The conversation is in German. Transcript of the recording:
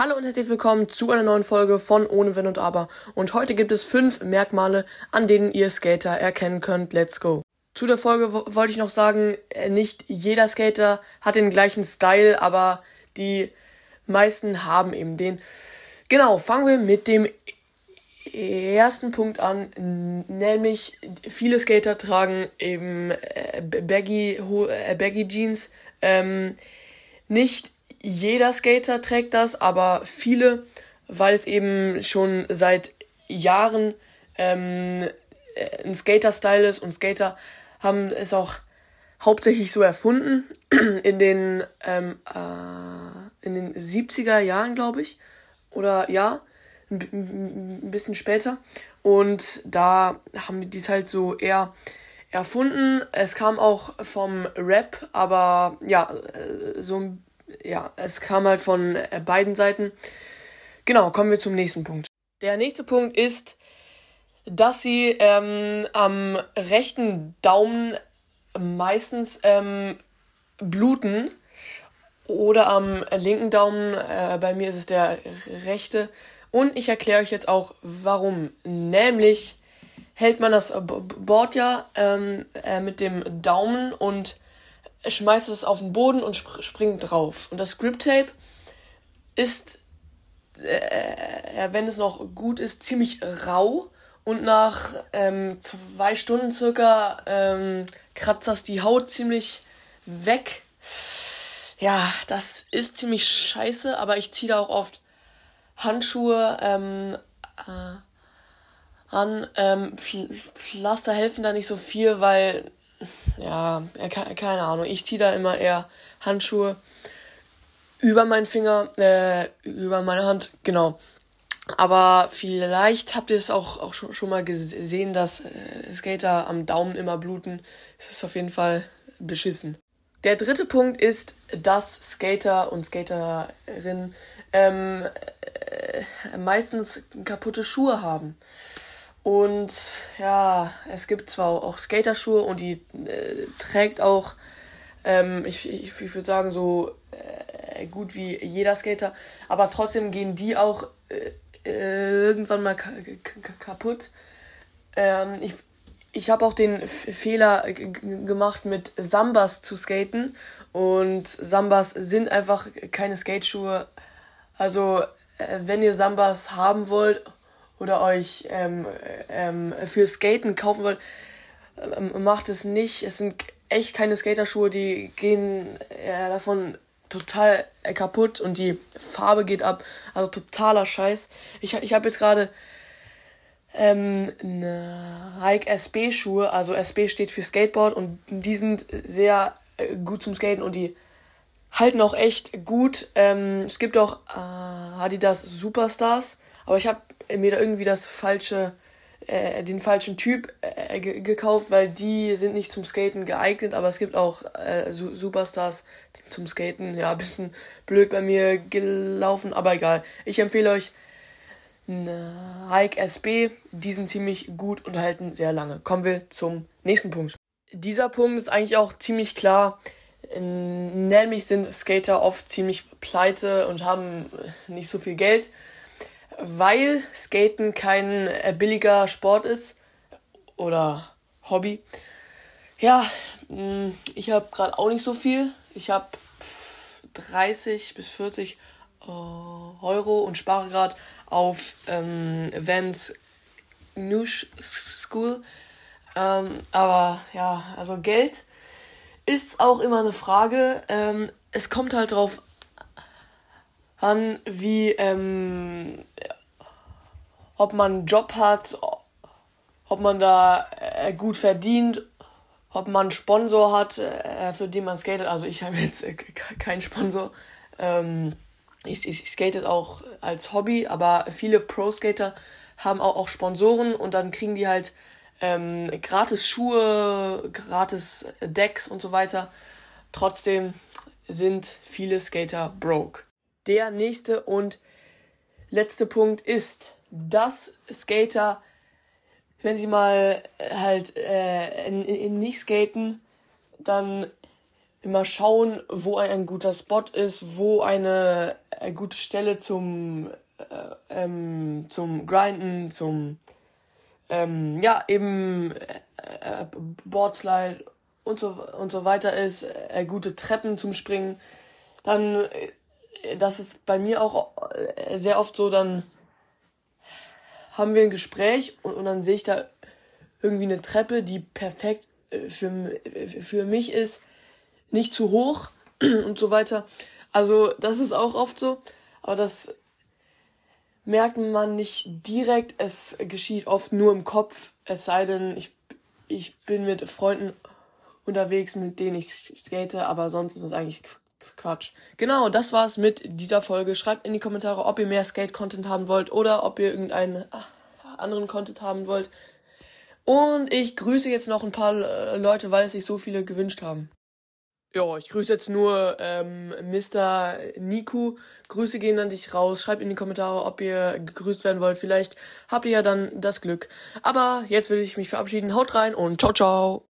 Hallo und herzlich willkommen zu einer neuen Folge von Ohne Wenn und Aber. Und heute gibt es fünf Merkmale, an denen ihr Skater erkennen könnt. Let's go. Zu der Folge wollte ich noch sagen, äh, nicht jeder Skater hat den gleichen Style, aber die meisten haben eben den. Genau, fangen wir mit dem ersten Punkt an, nämlich viele Skater tragen eben äh, Baggy, äh, Baggy Jeans. Ähm, nicht jeder Skater trägt das, aber viele, weil es eben schon seit Jahren ähm, äh, ein Skater-Style ist und Skater haben es auch hauptsächlich so erfunden in den ähm, äh, in den 70er Jahren, glaube ich, oder ja, ein bisschen später und da haben die es halt so eher erfunden. Es kam auch vom Rap, aber ja, äh, so ein ja, es kam halt von äh, beiden Seiten. Genau, kommen wir zum nächsten Punkt. Der nächste Punkt ist, dass sie ähm, am rechten Daumen meistens ähm, bluten oder am linken Daumen, äh, bei mir ist es der rechte. Und ich erkläre euch jetzt auch warum. Nämlich hält man das Board ja ähm, äh, mit dem Daumen und schmeißt es auf den Boden und sp springt drauf. Und das Grip Tape ist, äh, wenn es noch gut ist, ziemlich rau. Und nach ähm, zwei Stunden circa ähm, kratzt das die Haut ziemlich weg. Ja, das ist ziemlich scheiße, aber ich ziehe da auch oft Handschuhe ähm, äh, an. Ähm, Pflaster helfen da nicht so viel, weil ja, keine Ahnung. Ich ziehe da immer eher Handschuhe über meinen Finger, äh, über meine Hand, genau. Aber vielleicht habt ihr es auch, auch schon, schon mal gesehen, dass äh, Skater am Daumen immer bluten. Das ist auf jeden Fall beschissen. Der dritte Punkt ist, dass Skater und Skaterinnen ähm, äh, meistens kaputte Schuhe haben. Und ja, es gibt zwar auch Skaterschuhe und die äh, trägt auch, ähm, ich, ich, ich würde sagen, so äh, gut wie jeder Skater, aber trotzdem gehen die auch äh, irgendwann mal kaputt. Ähm, ich ich habe auch den F Fehler gemacht, mit Sambas zu skaten. Und Sambas sind einfach keine Skateschuhe. Also, äh, wenn ihr Sambas haben wollt oder euch ähm, ähm, für Skaten kaufen wollt, ähm, macht es nicht. Es sind echt keine Skaterschuhe, die gehen äh, davon total äh, kaputt und die Farbe geht ab. Also totaler Scheiß. Ich, ich habe jetzt gerade ähm, Nike SB Schuhe, also SB steht für Skateboard und die sind sehr äh, gut zum Skaten und die halten auch echt gut. Ähm, es gibt auch äh, Adidas Superstars, aber ich habe mir da irgendwie das falsche, äh, den falschen Typ äh, gekauft, weil die sind nicht zum Skaten geeignet, aber es gibt auch äh, Su Superstars zum Skaten. Ja, ein bisschen blöd bei mir gelaufen, aber egal. Ich empfehle euch Nike SB. Die sind ziemlich gut und halten sehr lange. Kommen wir zum nächsten Punkt. Dieser Punkt ist eigentlich auch ziemlich klar. Nämlich sind Skater oft ziemlich pleite und haben nicht so viel Geld weil Skaten kein äh, billiger Sport ist oder Hobby. Ja, mm, ich habe gerade auch nicht so viel. Ich habe 30 bis 40 äh, Euro und spare gerade auf ähm, Vans Nush School. Ähm, aber ja, also Geld ist auch immer eine Frage. Ähm, es kommt halt drauf an, wie, ähm, ob man einen Job hat, ob man da äh, gut verdient, ob man einen Sponsor hat, äh, für den man skatet. Also ich habe jetzt äh, keinen Sponsor. Ähm, ich, ich skate auch als Hobby, aber viele Pro-Skater haben auch, auch Sponsoren und dann kriegen die halt ähm, gratis Schuhe, gratis Decks und so weiter. Trotzdem sind viele Skater broke. Der nächste und letzte Punkt ist, dass Skater, wenn sie mal äh, halt äh, in, in nicht skaten, dann immer schauen, wo ein, guter Spot ist, wo eine, eine gute Stelle zum, äh, ähm, zum Grinden, zum, ähm, ja, eben äh, Boardslide und so, und so weiter ist, äh, gute Treppen zum Springen, dann, äh, das ist bei mir auch äh, sehr oft so, dann haben wir ein Gespräch und, und dann sehe ich da irgendwie eine Treppe, die perfekt äh, für, für mich ist, nicht zu hoch und so weiter. Also das ist auch oft so, aber das merkt man nicht direkt. Es geschieht oft nur im Kopf, es sei denn, ich, ich bin mit Freunden unterwegs, mit denen ich skate, aber sonst ist es eigentlich Quatsch. Genau, das war's mit dieser Folge. Schreibt in die Kommentare, ob ihr mehr Skate-Content haben wollt oder ob ihr irgendeinen ah, anderen Content haben wollt. Und ich grüße jetzt noch ein paar äh, Leute, weil es sich so viele gewünscht haben. Ja, ich grüße jetzt nur ähm, Mr. Niku. Grüße gehen an dich raus. Schreibt in die Kommentare, ob ihr gegrüßt werden wollt. Vielleicht habt ihr ja dann das Glück. Aber jetzt will ich mich verabschieden. Haut rein und ciao, ciao.